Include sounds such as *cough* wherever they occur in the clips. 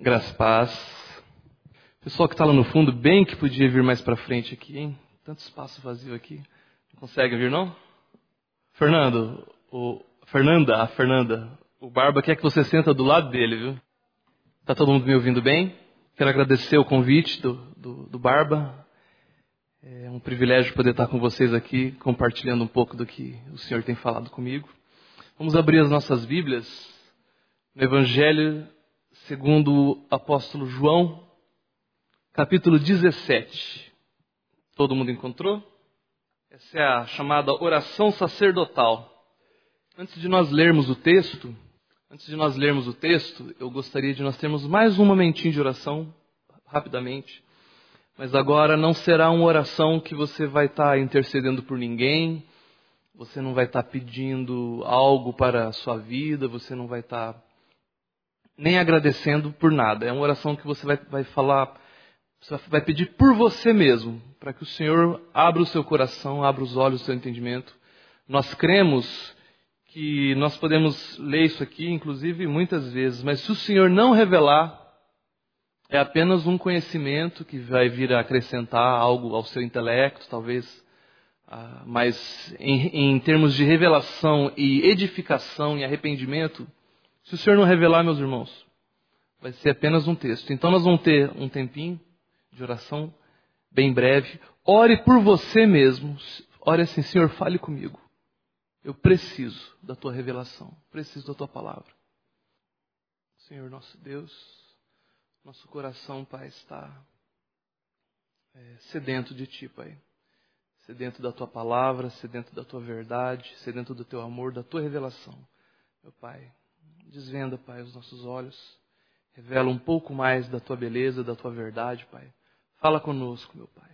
Graças paz. Pessoal que está lá no fundo, bem que podia vir mais para frente aqui, hein? Tanto espaço vazio aqui. Não consegue vir, não? Fernando, o... Fernanda, a Fernanda, o Barba quer que você senta do lado dele, viu? Tá todo mundo me ouvindo bem? Quero agradecer o convite do, do, do Barba. É um privilégio poder estar com vocês aqui, compartilhando um pouco do que o Senhor tem falado comigo. Vamos abrir as nossas Bíblias no Evangelho segundo o apóstolo João, capítulo 17. Todo mundo encontrou? Essa é a chamada oração sacerdotal. Antes de nós lermos o texto, antes de nós lermos o texto, eu gostaria de nós termos mais um momentinho de oração, rapidamente. Mas agora não será uma oração que você vai estar intercedendo por ninguém, você não vai estar pedindo algo para a sua vida, você não vai estar nem agradecendo por nada. É uma oração que você vai, vai falar, você vai pedir por você mesmo, para que o Senhor abra o seu coração, abra os olhos do seu entendimento. Nós cremos que nós podemos ler isso aqui, inclusive muitas vezes, mas se o Senhor não revelar, é apenas um conhecimento que vai vir a acrescentar algo ao seu intelecto, talvez. Ah, mas em, em termos de revelação e edificação e arrependimento, se o Senhor não revelar, meus irmãos, vai ser apenas um texto. Então nós vamos ter um tempinho de oração bem breve. Ore por você mesmo. Ore assim, Senhor, fale comigo. Eu preciso da tua revelação, preciso da tua palavra. Senhor nosso Deus, nosso coração, Pai, está é, sedento de Ti, Pai. Sedento da Tua palavra, sedento da Tua verdade, sedento do Teu amor, da Tua revelação. Meu Pai, Desvenda, Pai, os nossos olhos. Revela um pouco mais da tua beleza, da tua verdade, Pai. Fala conosco, meu Pai.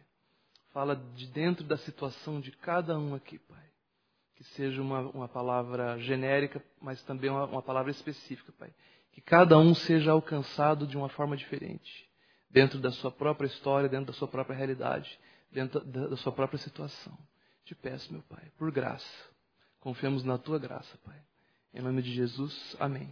Fala de dentro da situação de cada um aqui, Pai. Que seja uma, uma palavra genérica, mas também uma, uma palavra específica, Pai. Que cada um seja alcançado de uma forma diferente. Dentro da sua própria história, dentro da sua própria realidade, dentro da, da sua própria situação. Te peço, meu Pai, por graça. Confiamos na tua graça, Pai. Em nome de Jesus, amém.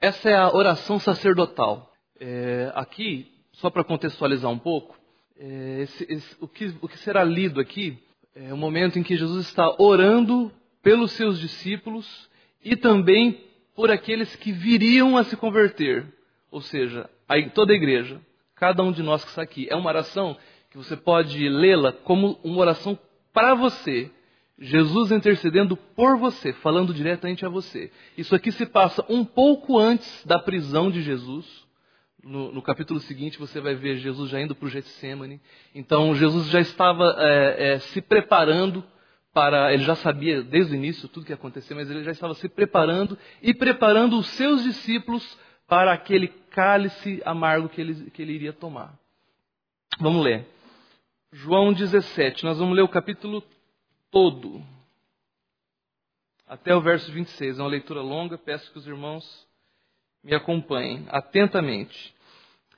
Essa é a oração sacerdotal. É, aqui, só para contextualizar um pouco, é, esse, esse, o, que, o que será lido aqui é o momento em que Jesus está orando pelos seus discípulos e também por aqueles que viriam a se converter, ou seja, a, toda a igreja, cada um de nós que está aqui. É uma oração que você pode lê-la como uma oração para você, Jesus intercedendo por você, falando diretamente a você. Isso aqui se passa um pouco antes da prisão de Jesus. No, no capítulo seguinte, você vai ver Jesus já indo para o Getsemane. Então, Jesus já estava é, é, se preparando para. Ele já sabia desde o início tudo que ia acontecer, mas ele já estava se preparando e preparando os seus discípulos para aquele cálice amargo que ele, que ele iria tomar. Vamos ler. João 17, nós vamos ler o capítulo todo. Até o verso 26. É uma leitura longa, peço que os irmãos me acompanhem atentamente.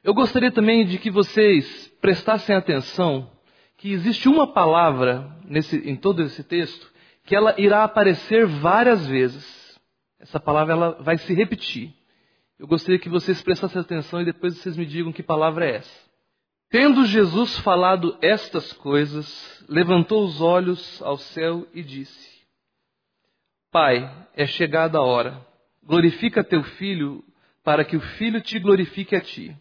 Eu gostaria também de que vocês prestassem atenção que existe uma palavra nesse, em todo esse texto que ela irá aparecer várias vezes. Essa palavra ela vai se repetir. Eu gostaria que vocês prestassem atenção e depois vocês me digam que palavra é essa. Tendo Jesus falado estas coisas, levantou os olhos ao céu e disse: Pai, é chegada a hora. Glorifica teu filho, para que o filho te glorifique a ti.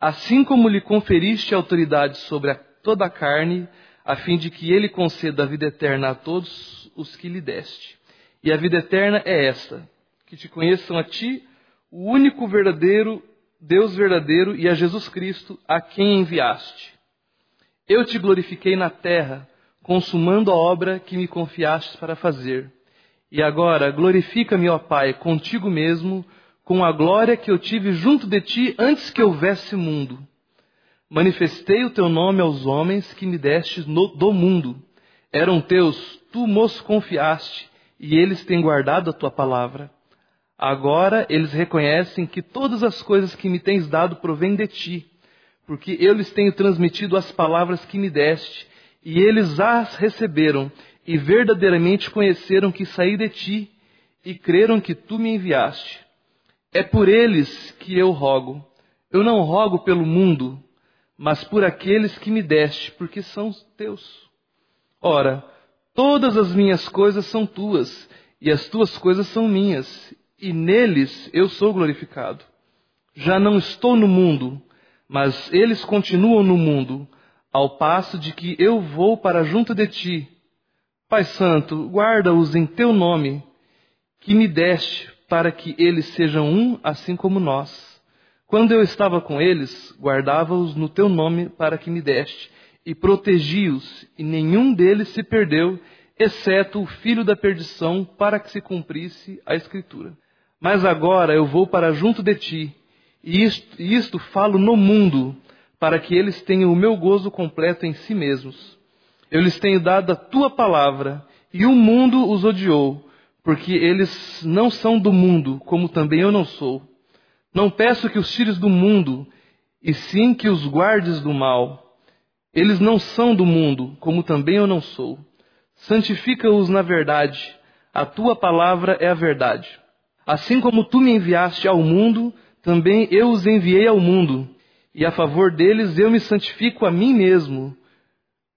Assim como lhe conferiste autoridade sobre a toda a carne, a fim de que ele conceda a vida eterna a todos os que lhe deste. E a vida eterna é esta: que te conheçam a ti, o único verdadeiro Deus verdadeiro e a Jesus Cristo, a quem enviaste. Eu te glorifiquei na terra, consumando a obra que me confiastes para fazer. E agora, glorifica-me, ó Pai, contigo mesmo, com a glória que eu tive junto de ti antes que houvesse mundo. Manifestei o teu nome aos homens que me destes no, do mundo. Eram teus, tu mos confiaste, e eles têm guardado a tua palavra. Agora eles reconhecem que todas as coisas que me tens dado provêm de ti, porque eu lhes tenho transmitido as palavras que me deste, e eles as receberam, e verdadeiramente conheceram que saí de ti, e creram que tu me enviaste. É por eles que eu rogo. Eu não rogo pelo mundo, mas por aqueles que me deste, porque são teus. Ora, todas as minhas coisas são tuas, e as tuas coisas são minhas, e neles eu sou glorificado. Já não estou no mundo, mas eles continuam no mundo, ao passo de que eu vou para junto de ti. Pai Santo, guarda-os em teu nome, que me deste, para que eles sejam um, assim como nós. Quando eu estava com eles, guardava-os no teu nome para que me deste, e protegi-os, e nenhum deles se perdeu, exceto o filho da perdição, para que se cumprisse a Escritura. Mas agora eu vou para junto de ti, e isto, isto falo no mundo, para que eles tenham o meu gozo completo em si mesmos. Eu lhes tenho dado a tua palavra, e o mundo os odiou, porque eles não são do mundo, como também eu não sou. Não peço que os tires do mundo, e sim que os guardes do mal. Eles não são do mundo, como também eu não sou. Santifica-os na verdade. A tua palavra é a verdade. Assim como tu me enviaste ao mundo, também eu os enviei ao mundo. E a favor deles eu me santifico a mim mesmo,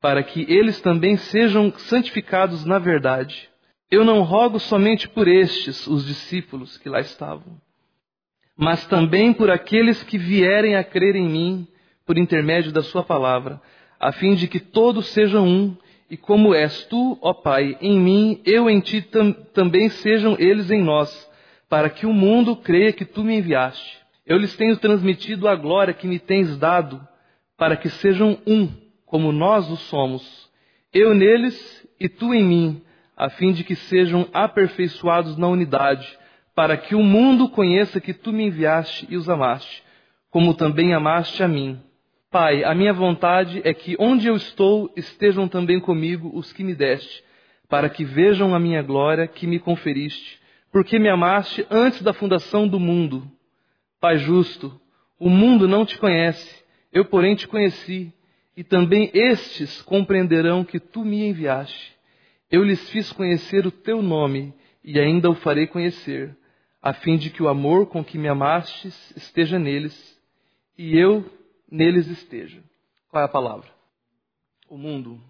para que eles também sejam santificados na verdade. Eu não rogo somente por estes, os discípulos que lá estavam, mas também por aqueles que vierem a crer em mim por intermédio da Sua palavra, a fim de que todos sejam um, e como és tu, ó Pai, em mim, eu em ti tam, também sejam eles em nós, para que o mundo creia que tu me enviaste. Eu lhes tenho transmitido a glória que me tens dado, para que sejam um, como nós o somos, eu neles e tu em mim a fim de que sejam aperfeiçoados na unidade, para que o mundo conheça que tu me enviaste e os amaste, como também amaste a mim. Pai, a minha vontade é que onde eu estou estejam também comigo os que me deste, para que vejam a minha glória que me conferiste, porque me amaste antes da fundação do mundo. Pai justo, o mundo não te conhece, eu porém te conheci, e também estes compreenderão que tu me enviaste. Eu lhes fiz conhecer o teu nome e ainda o farei conhecer, a fim de que o amor com que me amastes esteja neles e eu neles esteja. Qual é a palavra? O mundo.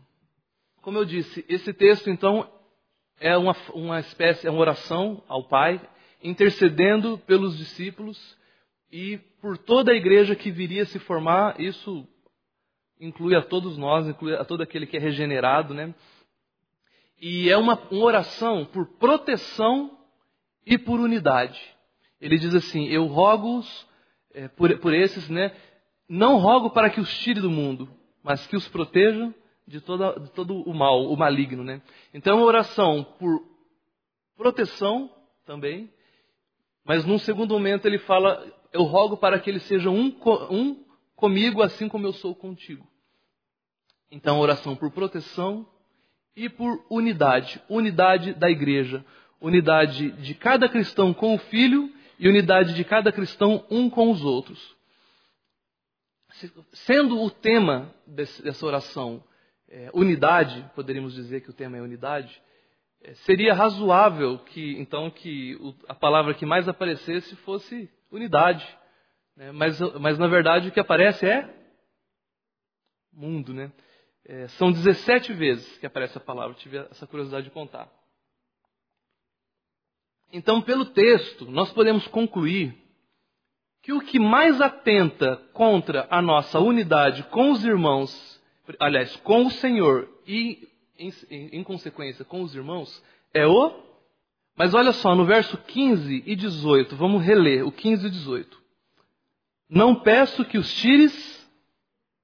Como eu disse, esse texto então é uma, uma espécie, é uma oração ao Pai, intercedendo pelos discípulos e por toda a igreja que viria a se formar. Isso inclui a todos nós, inclui a todo aquele que é regenerado, né? E é uma, uma oração por proteção e por unidade. Ele diz assim: Eu rogo-os é, por, por esses, né? Não rogo para que os tire do mundo, mas que os protejam de, toda, de todo o mal, o maligno, né? Então é uma oração por proteção também, mas num segundo momento ele fala: Eu rogo para que eles sejam um, um comigo, assim como eu sou contigo. Então, oração por proteção e por unidade unidade da igreja, unidade de cada cristão com o filho e unidade de cada cristão um com os outros. Sendo o tema dessa oração é, unidade, poderíamos dizer que o tema é unidade, é, seria razoável que então que a palavra que mais aparecesse fosse unidade. Né? Mas, mas na verdade o que aparece é mundo, né? É, são 17 vezes que aparece a palavra, tive essa curiosidade de contar. Então, pelo texto, nós podemos concluir que o que mais atenta contra a nossa unidade com os irmãos, aliás, com o Senhor e, em, em consequência, com os irmãos, é o. Mas olha só, no verso 15 e 18, vamos reler o 15 e 18. Não peço que os tires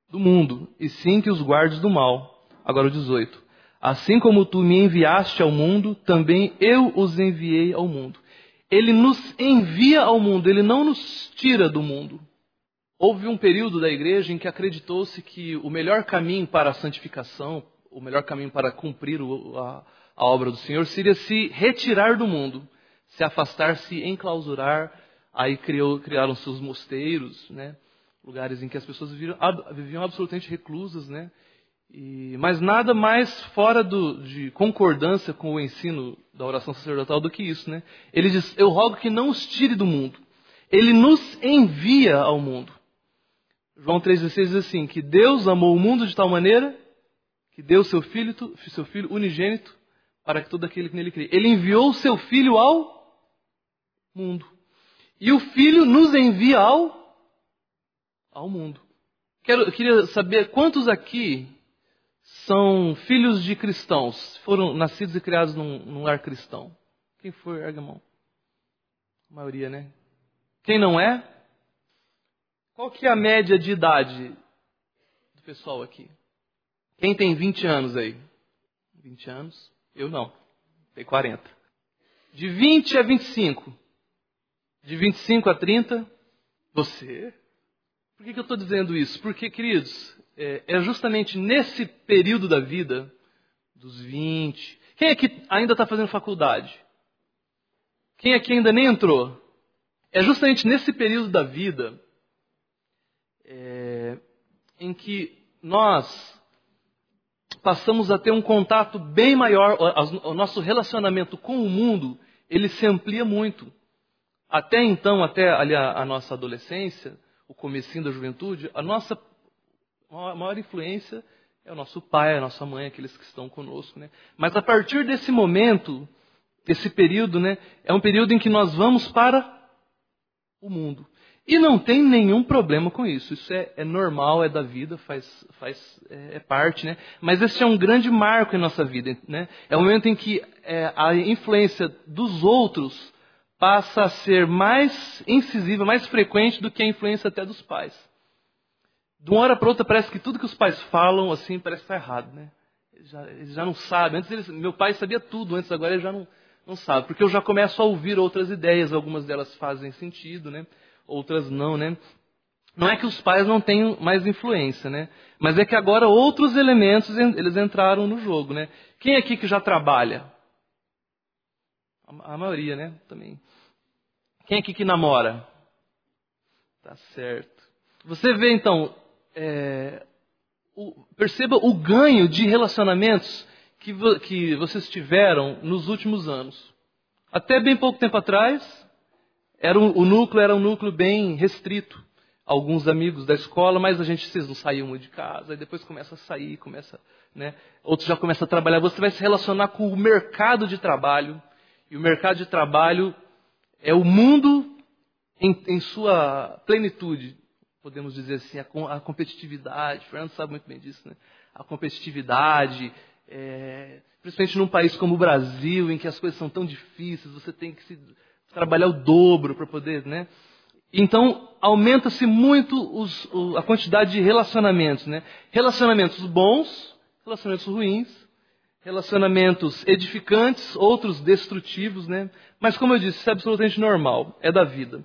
do mundo, e sim que os guardes do mal. Agora o 18. Assim como tu me enviaste ao mundo, também eu os enviei ao mundo. Ele nos envia ao mundo, ele não nos tira do mundo. Houve um período da igreja em que acreditou-se que o melhor caminho para a santificação, o melhor caminho para cumprir a, a obra do Senhor seria se retirar do mundo, se afastar, se enclausurar. Aí criou, criaram seus mosteiros, né? lugares em que as pessoas viviam, viviam absolutamente reclusas, né? E, mas nada mais fora do, de concordância com o ensino da oração sacerdotal do que isso, né? Ele diz: Eu rogo que não os tire do mundo. Ele nos envia ao mundo. João 3,16 diz assim: que Deus amou o mundo de tal maneira que deu seu filho, seu filho unigênito para que todo aquele que nele crê. Ele enviou o seu filho ao mundo. E o filho nos envia ao, ao mundo. Quero, queria saber quantos aqui são filhos de cristãos, foram nascidos e criados num, num lar cristão. Quem foi, erga a mão? A maioria, né? Quem não é? Qual que é a média de idade do pessoal aqui? Quem tem 20 anos aí? 20 anos? Eu não. Tenho 40. De 20 a 25. De 25 a 30, você. Por que, que eu estou dizendo isso? Porque, queridos, é, é justamente nesse período da vida, dos 20. Quem é que ainda está fazendo faculdade? Quem é que ainda nem entrou? É justamente nesse período da vida é, em que nós passamos a ter um contato bem maior, o nosso relacionamento com o mundo, ele se amplia muito. Até então, até ali a, a nossa adolescência, o comecinho da juventude, a nossa maior influência é o nosso pai, a nossa mãe, aqueles que estão conosco. Né? Mas a partir desse momento, esse período, né, é um período em que nós vamos para o mundo. E não tem nenhum problema com isso. Isso é, é normal, é da vida, faz, faz é, é, parte, né? Mas esse é um grande marco em nossa vida, né? É o momento em que é, a influência dos outros passa a ser mais incisiva, mais frequente do que a influência até dos pais. De uma hora para outra parece que tudo que os pais falam assim parece estar errado, né? Eles já, eles já não sabem. Antes eles, meu pai sabia tudo, antes agora ele já não, não sabe, porque eu já começo a ouvir outras ideias, algumas delas fazem sentido, né? Outras não, né? Não é que os pais não tenham mais influência, né? Mas é que agora outros elementos eles entraram no jogo, né? Quem aqui que já trabalha? A maioria, né? Também. Quem aqui que namora? Tá certo. Você vê então, é, o, perceba o ganho de relacionamentos que, que vocês tiveram nos últimos anos. Até bem pouco tempo atrás, era um, o núcleo era um núcleo bem restrito. Alguns amigos da escola, mas a gente vocês não saíam muito de casa, aí depois começa a sair, começa, né? Outros já começam a trabalhar. Você vai se relacionar com o mercado de trabalho. E o mercado de trabalho é o mundo em, em sua plenitude, podemos dizer assim, a, a competitividade. O Fernando sabe muito bem disso, né? A competitividade, é, principalmente num país como o Brasil, em que as coisas são tão difíceis, você tem que se trabalhar o dobro para poder, né? Então, aumenta-se muito os, a quantidade de relacionamentos, né? Relacionamentos bons, relacionamentos ruins, relacionamentos edificantes, outros destrutivos, né? Mas, como eu disse, isso é absolutamente normal, é da vida.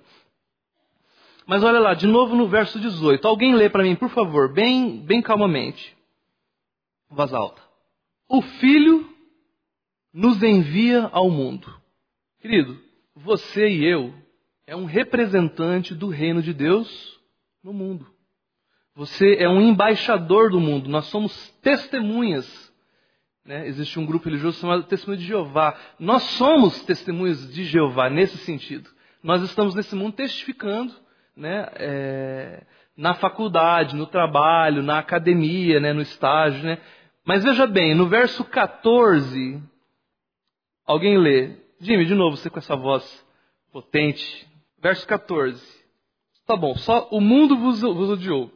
Mas olha lá, de novo no verso 18. Alguém lê para mim, por favor, bem, bem calmamente. Voz alta. O Filho nos envia ao mundo. Querido, você e eu é um representante do reino de Deus no mundo. Você é um embaixador do mundo. Nós somos testemunhas. Né? Existe um grupo religioso chamado Testemunho de Jeová. Nós somos testemunhas de Jeová nesse sentido. Nós estamos nesse mundo testificando né? É, na faculdade, no trabalho, na academia, né? no estágio. Né? Mas veja bem, no verso 14, alguém lê: Jimmy, de novo, você com essa voz potente. Verso 14. Tá bom, só o mundo vos, vos odiou.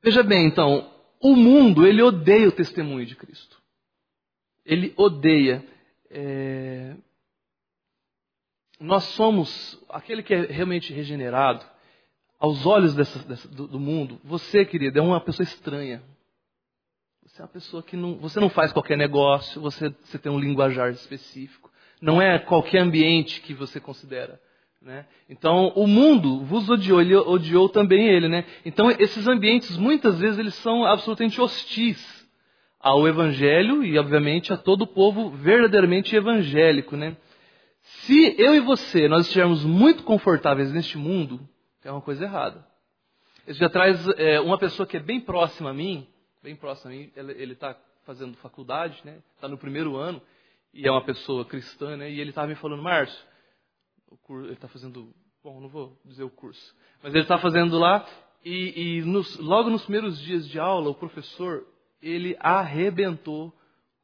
Veja bem, então, o mundo, ele odeia o testemunho de Cristo. Ele odeia. É... Nós somos aquele que é realmente regenerado, aos olhos dessa, dessa, do, do mundo. Você, querido, é uma pessoa estranha. Você é uma pessoa que não, você não faz qualquer negócio, você, você tem um linguajar específico. Não é qualquer ambiente que você considera. Né? Então, o mundo vos odiou, ele odiou também ele. Né? Então, esses ambientes, muitas vezes, eles são absolutamente hostis ao Evangelho e, obviamente, a todo o povo verdadeiramente evangélico. Né? Se eu e você, nós estivermos muito confortáveis neste mundo, é uma coisa errada. Esse dia atrás, é, uma pessoa que é bem próxima a mim, bem próximo a mim, ele está fazendo faculdade, né? Está no primeiro ano e é uma pessoa cristã, né? E ele estava me falando, Márcio, ele está fazendo, bom, não vou dizer o curso, mas ele está fazendo lá E, e nos, logo nos primeiros dias de aula, o professor ele arrebentou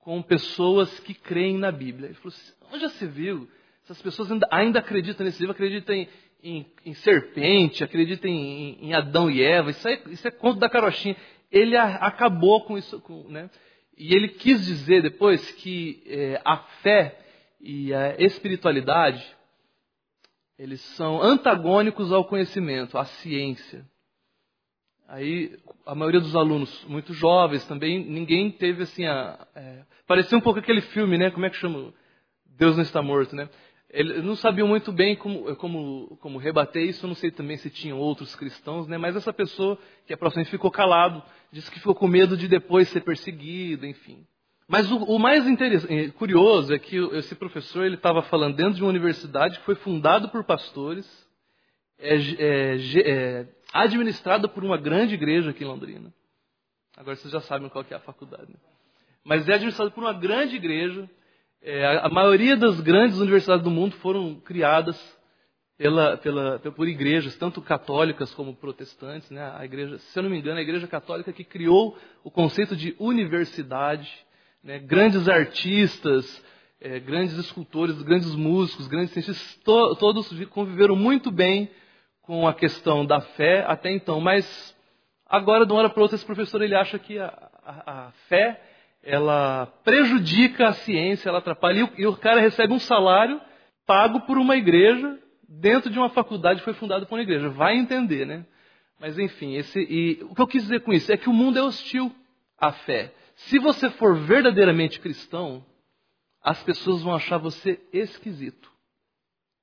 com pessoas que creem na Bíblia. Ele falou assim, onde já se viu? Essas pessoas ainda, ainda acreditam nesse livro, acreditam em, em, em serpente, acreditam em, em, Adão e Eva. Isso é, isso é conto da carochinha. Ele acabou com isso. Com, né? E ele quis dizer depois que é, a fé e a espiritualidade eles são antagônicos ao conhecimento, à ciência. Aí a maioria dos alunos muito jovens também, ninguém teve assim a. É, parecia um pouco aquele filme, né? Como é que chama? Deus não está morto, né? Eles não sabiam muito bem como, como, como rebater isso, não sei também se tinham outros cristãos, né? mas essa pessoa que aproximadamente ficou calado, disse que ficou com medo de depois ser perseguido, enfim. Mas o, o mais eh, curioso é que esse professor ele estava falando dentro de uma universidade que foi fundada por pastores, é, é, é administrada por uma grande igreja aqui em Londrina. Agora vocês já sabem qual é a faculdade. Né? Mas é administrada por uma grande igreja. É, a, maioria das grandes universidades do mundo foram criadas pela, pela, por igrejas, tanto católicas como protestantes. Né? A igreja, se eu não me engano, a igreja católica que criou o conceito de universidade. Né? Grandes artistas, é, grandes escultores, grandes músicos, grandes cientistas, to, todos conviveram muito bem com a questão da fé até então, mas agora, de uma hora para outra, esse professor ele acha que a, a, a fé ela prejudica a ciência, ela atrapalha, e o, cara recebe um salário pago por uma igreja dentro de uma faculdade que foi fundada por uma igreja. Vai entender, né? Mas enfim, esse, e, o que eu quis dizer com isso é que o mundo é hostil à fé. Se você for verdadeiramente cristão, as pessoas vão achar você esquisito.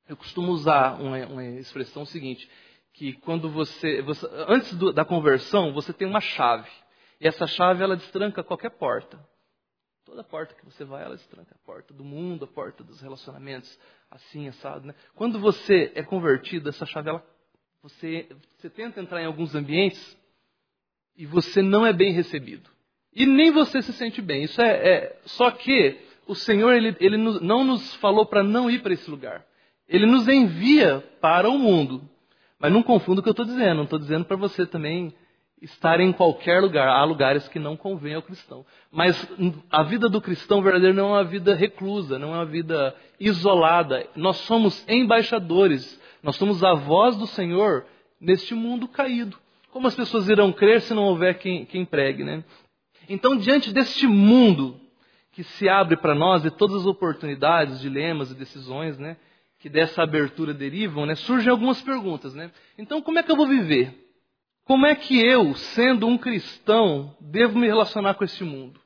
Eu costumo usar uma, uma expressão seguinte, que quando você, você antes do, da conversão, você tem uma chave. E essa chave ela destranca qualquer porta. Toda porta que você vai, ela destranca a porta do mundo, a porta dos relacionamentos, assim, assado. Né? Quando você é convertido, essa chave, ela, você, você tenta entrar em alguns ambientes e você não é bem recebido. E nem você se sente bem. Isso é, é só que o Senhor ele, ele não nos falou para não ir para esse lugar. Ele nos envia para o mundo. Mas não confunda o que eu estou dizendo. Não estou dizendo para você também estar em qualquer lugar. Há lugares que não convém ao cristão. Mas a vida do cristão verdadeiro não é uma vida reclusa, não é uma vida isolada. Nós somos embaixadores. Nós somos a voz do Senhor neste mundo caído. Como as pessoas irão crer se não houver quem, quem pregue, né? Então, diante deste mundo que se abre para nós e todas as oportunidades, dilemas e decisões, né? que dessa abertura derivam, né, surgem algumas perguntas. Né? Então, como é que eu vou viver? Como é que eu, sendo um cristão, devo me relacionar com esse mundo?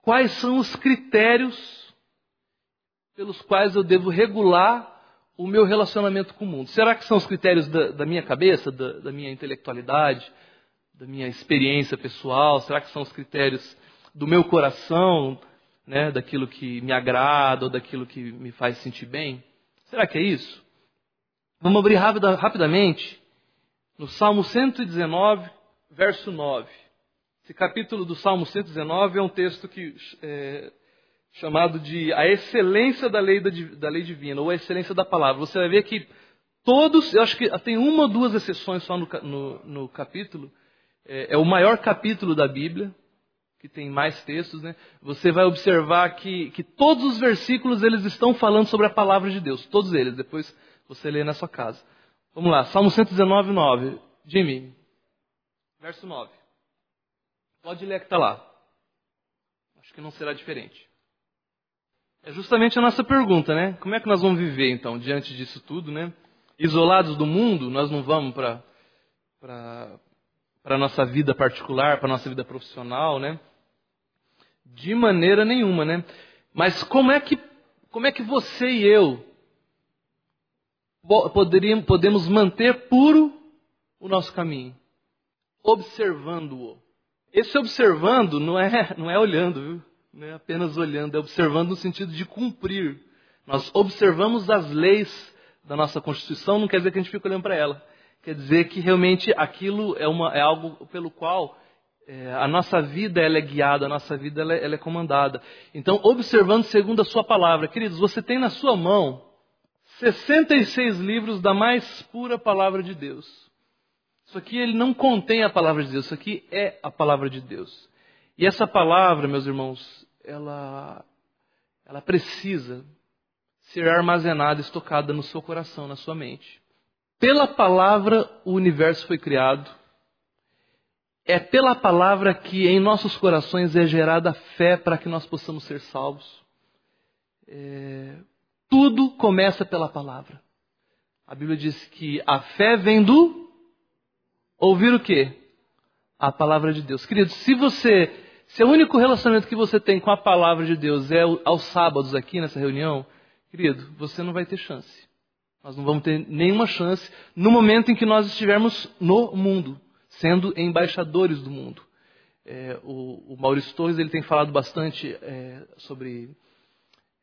Quais são os critérios pelos quais eu devo regular o meu relacionamento com o mundo? Será que são os critérios da, da minha cabeça, da, da minha intelectualidade, da minha experiência pessoal? Será que são os critérios do meu coração, né, daquilo que me agrada ou daquilo que me faz sentir bem? Será que é isso? Vamos abrir rapida, rapidamente no Salmo 119, verso 9. Esse capítulo do Salmo 119 é um texto que é chamado de a excelência da lei, da, da lei divina, ou a excelência da palavra. Você vai ver que todos, eu acho que tem uma ou duas exceções só no, no, no capítulo. É, é, o maior capítulo da Bíblia que tem mais textos, né? Você vai observar que, que todos os versículos eles estão falando sobre a palavra de Deus, todos eles. Depois você lê na sua casa. Vamos lá, Salmo 119, 9. Jimmy, verso 9. Pode ler que está lá. Acho que não será diferente. É justamente a nossa pergunta, né? Como é que nós vamos viver então diante disso tudo, né? Isolados do mundo, nós não vamos para a nossa vida particular, para a nossa vida profissional, né? De maneira nenhuma, né? Mas como é que, como é que você e eu poderíamos, podemos manter puro o nosso caminho? Observando-o. Esse observando não é, *laughs* não é olhando, viu? Não é apenas olhando, é observando no sentido de cumprir. Nós observamos as leis da nossa Constituição, não quer dizer que a gente fique olhando para ela. Quer dizer que realmente aquilo é, uma, é algo pelo qual é, a nossa vida ela é guiada, a nossa vida ela é, ela é comandada. Então, observando segundo a sua palavra. Queridos, você tem na sua mão 66 livros da mais pura palavra de Deus. Isso aqui ele não contém a palavra de Deus, isso aqui é a palavra de Deus. E essa palavra, meus irmãos, ela, ela precisa ser armazenada, estocada no seu coração, na sua mente. Pela palavra o universo foi criado. É pela palavra que em nossos corações é gerada fé para que nós possamos ser salvos. É, tudo começa pela palavra. A Bíblia diz que a fé vem do ouvir o quê? A palavra de Deus. Querido, se você, se o único relacionamento que você tem com a palavra de Deus é aos sábados aqui nessa reunião, querido, você não vai ter chance. Nós não vamos ter nenhuma chance no momento em que nós estivermos no mundo, sendo embaixadores do mundo. É, o, o Maurício Torres ele tem falado bastante é, sobre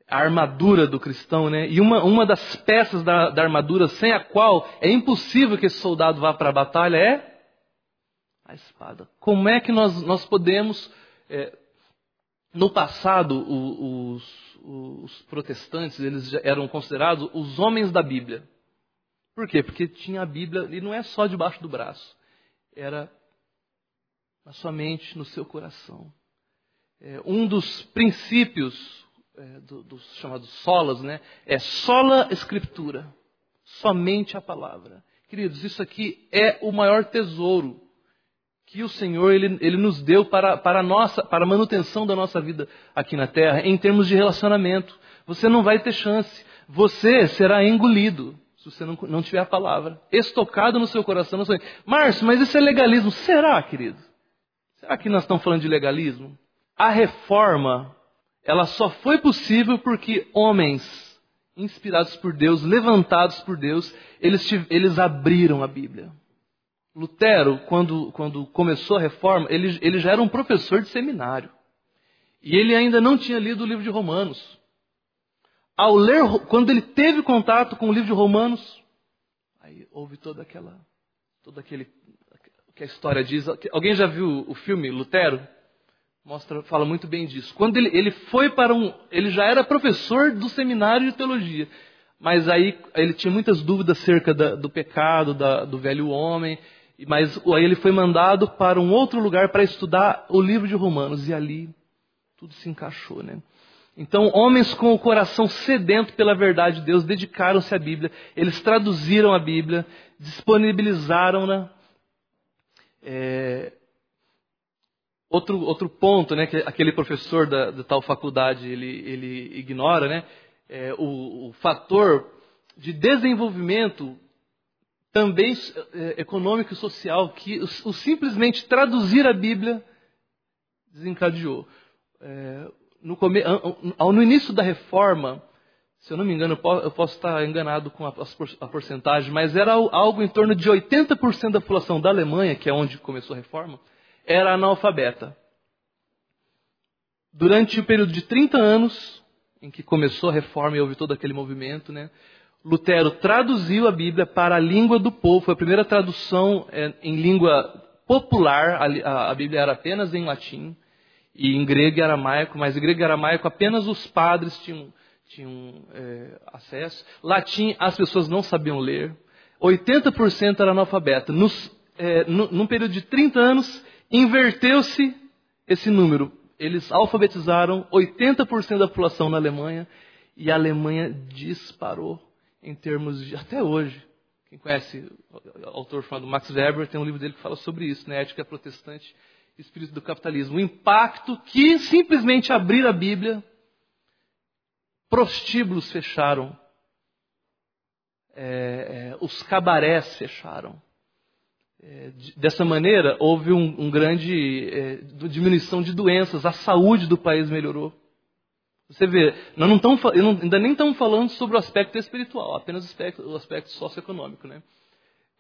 a armadura do cristão, né? E uma, uma das peças da, da armadura sem a qual é impossível que esse soldado vá para a batalha é a espada. Como é que nós, nós podemos. É, no passado, os, os protestantes eles eram considerados os homens da Bíblia. Por quê? Porque tinha a Bíblia, e não é só debaixo do braço, era na sua mente, no seu coração. É, um dos princípios é, do, dos chamados solas, né? É sola escritura, somente a palavra. Queridos, isso aqui é o maior tesouro que o Senhor ele, ele nos deu para, para, a nossa, para a manutenção da nossa vida aqui na terra, em termos de relacionamento. Você não vai ter chance. Você será engolido se você não, não tiver a palavra. Estocado no seu coração. No. Márcio, mas isso é legalismo. Será, querido? Será que nós estamos falando de legalismo? A reforma ela só foi possível porque homens inspirados por Deus, levantados por Deus, eles, eles abriram a Bíblia. Lutero, quando, quando começou a reforma, ele, ele já era um professor de seminário. E ele ainda não tinha lido o livro de Romanos. Ao ler, quando ele teve contato com o livro de Romanos, aí houve toda aquela, todo aquele, que a história diz. Alguém já viu o filme Lutero? Mostra, fala muito bem disso. Quando ele, ele foi para um. Ele já era professor do seminário de teologia. Mas aí ele tinha muitas dúvidas acerca da, do pecado, da, do velho homem. Mas aí ele foi mandado para um outro lugar para estudar o livro de Romanos. E ali tudo se encaixou, né? Então, homens com o coração sedento pela verdade de Deus dedicaram-se à Bíblia. Eles traduziram a Bíblia, disponibilizaram-na. É, Outro, outro ponto, né, que aquele professor da, da tal faculdade ele, ele ignora, né, é o, o fator de desenvolvimento também é, econômico e social que o, o, simplesmente traduzir a Bíblia desencadeou. É, no, come, no, início da reforma, se eu não me engano, eu posso estar enganado com a, a porcentagem, mas era algo em torno de 80% da população da Alemanha, que é onde começou a reforma, era analfabeta. Durante o período de 30 anos, em que começou a reforma e houve todo aquele movimento, né, Lutero traduziu a Bíblia para a língua do povo. Foi a primeira tradução é, em língua popular. A, Bíblia era apenas em latim e em grego e aramaico, mas em grego e aramaico apenas os padres tinham, tinham é, acesso. Latim as pessoas não sabiam ler. 80% era analfabeta. Nos, é, no, num período de 30 anos, Inverteu-se esse número. Eles alfabetizaram 80% da população na Alemanha e a Alemanha disparou em termos de. Até hoje. Quem conhece o autor chamado Max Weber tem um livro dele que fala sobre isso, né? Ética protestante espírito do capitalismo. O impacto que simplesmente abrir a Bíblia, prostíbulos fecharam, é, é, os cabarés fecharam, é, dessa maneira, houve um, um grande é, diminuição de doenças, a saúde do país melhorou. Você vê, nós não estamos, ainda nem estamos falando sobre o aspecto espiritual, apenas o aspecto, o aspecto socioeconômico. Né?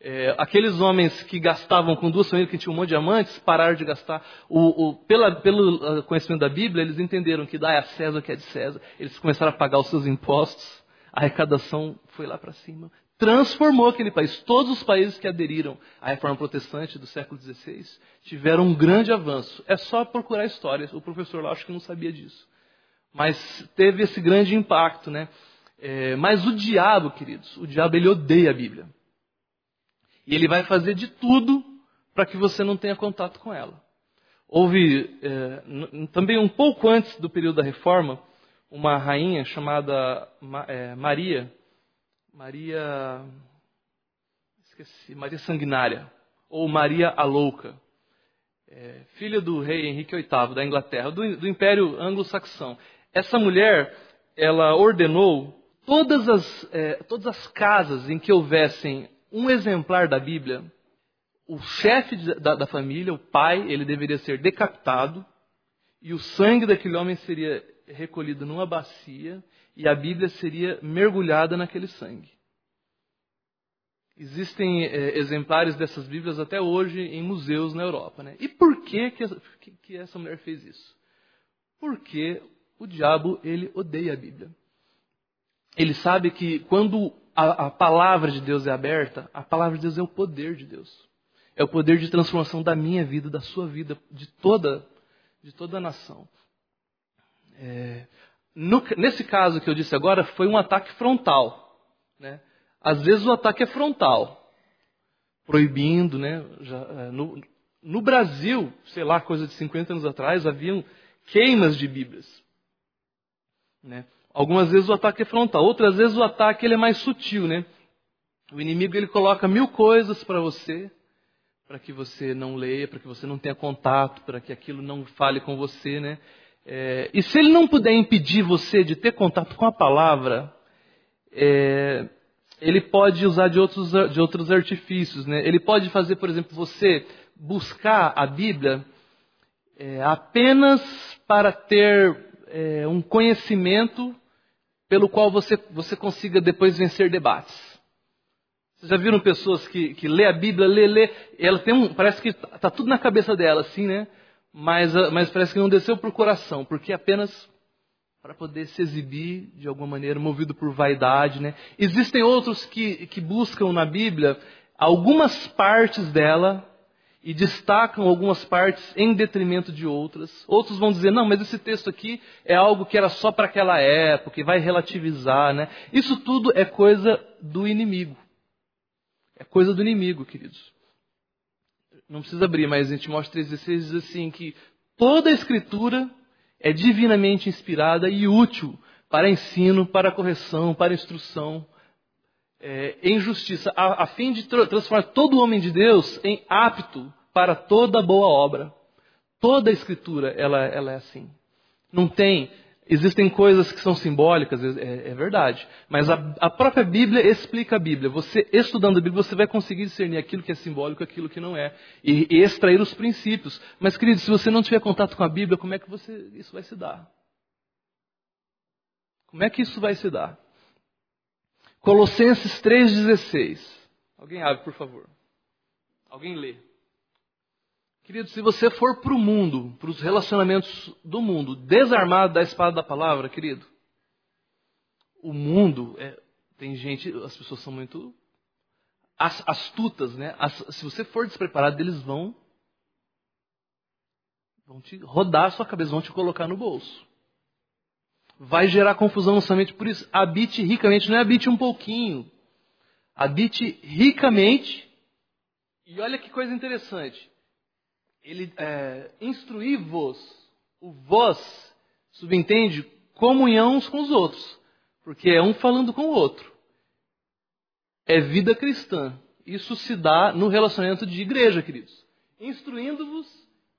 É, aqueles homens que gastavam com duas famílias que tinham um monte de amantes, pararam de gastar. O, o, pela, pelo conhecimento da Bíblia, eles entenderam que dá a César o que é de César. Eles começaram a pagar os seus impostos, a arrecadação foi lá para cima transformou aquele país. Todos os países que aderiram à reforma protestante do século XVI tiveram um grande avanço. É só procurar histórias. O professor lá acho que não sabia disso. Mas teve esse grande impacto, né? É, mas o diabo, queridos, o diabo ele odeia a Bíblia. E ele vai fazer de tudo para que você não tenha contato com ela. Houve, é, também um pouco antes do período da reforma, uma rainha chamada é, Maria, Maria, esqueci, Maria Sanguinária, ou Maria a Louca, é, filha do rei Henrique VIII da Inglaterra, do, do Império Anglo-Saxão. Essa mulher, ela ordenou todas as, é, todas as casas em que houvessem um exemplar da Bíblia, o chefe da, da família, o pai, ele deveria ser decapitado e o sangue daquele homem seria recolhido numa bacia e a Bíblia seria mergulhada naquele sangue. Existem é, exemplares dessas Bíblias até hoje em museus na Europa. Né? E por que, que, que essa mulher fez isso? Porque o diabo ele odeia a Bíblia. Ele sabe que quando a, a palavra de Deus é aberta, a palavra de Deus é o poder de Deus. É o poder de transformação da minha vida, da sua vida, de toda, de toda a nação. É, no, nesse caso que eu disse agora, foi um ataque frontal. Né? Às vezes o ataque é frontal, proibindo. Né? Já, é, no, no Brasil, sei lá, coisa de 50 anos atrás, haviam queimas de Bíblias. Né? Algumas vezes o ataque é frontal, outras vezes o ataque ele é mais sutil. Né? O inimigo ele coloca mil coisas para você, para que você não leia, para que você não tenha contato, para que aquilo não fale com você, né? É, e se ele não puder impedir você de ter contato com a palavra, é, ele pode usar de outros, de outros artifícios. Né? Ele pode fazer, por exemplo, você buscar a Bíblia é, apenas para ter é, um conhecimento pelo qual você, você consiga depois vencer debates. Vocês já viram pessoas que, que lê a Bíblia, lê, lê, ela tem um, parece que está tudo na cabeça dela, assim, né? Mas, ah, mas parece que não desceu para o coração, porque é apenas para poder se exibir de alguma maneira, movido por vaidade. Né? Existem outros que, que buscam na Bíblia algumas partes dela e destacam algumas partes em detrimento de outras. Outros vão dizer, não, mas esse texto aqui é algo que era só para aquela época, e vai relativizar. Né? Isso tudo é coisa do inimigo. É coisa do inimigo, queridos não precisa abrir, mas em Timóteo 3,16 diz assim que toda a escritura é divinamente inspirada e útil para ensino, para correção, para instrução, é, em justiça, a, a fim de transformar todo homem de Deus em apto para toda boa obra. Toda a escritura ela, ela é assim. Não tem Existem coisas que são simbólicas, é, é verdade. Mas a, a, própria Bíblia explica a Bíblia. Você, estudando a Bíblia, você vai conseguir discernir aquilo que é simbólico e aquilo que não é. E, e, extrair os princípios. Mas, querido, se você não tiver contato com a Bíblia, como é que você, isso vai se dar? Como é que isso vai se dar? Colossenses 3,16. Alguém abre, por favor. Alguém lê. Querido, se você for para o mundo, para os relacionamentos do mundo, desarmado da espada da palavra, querido, o mundo é, tem gente, as pessoas são muito astutas, né? As, se você for despreparado, eles vão vão te rodar a sua cabeça, vão te colocar no bolso. Vai gerar confusão somente por isso. Habite ricamente, não é habite um pouquinho. Habite ricamente. E olha que coisa interessante ele é, instruí-vos, o vós subentende comunhão uns com os outros, porque é um falando com o outro. É vida cristã. Isso se dá no relacionamento de igreja, queridos. Instruindo-vos,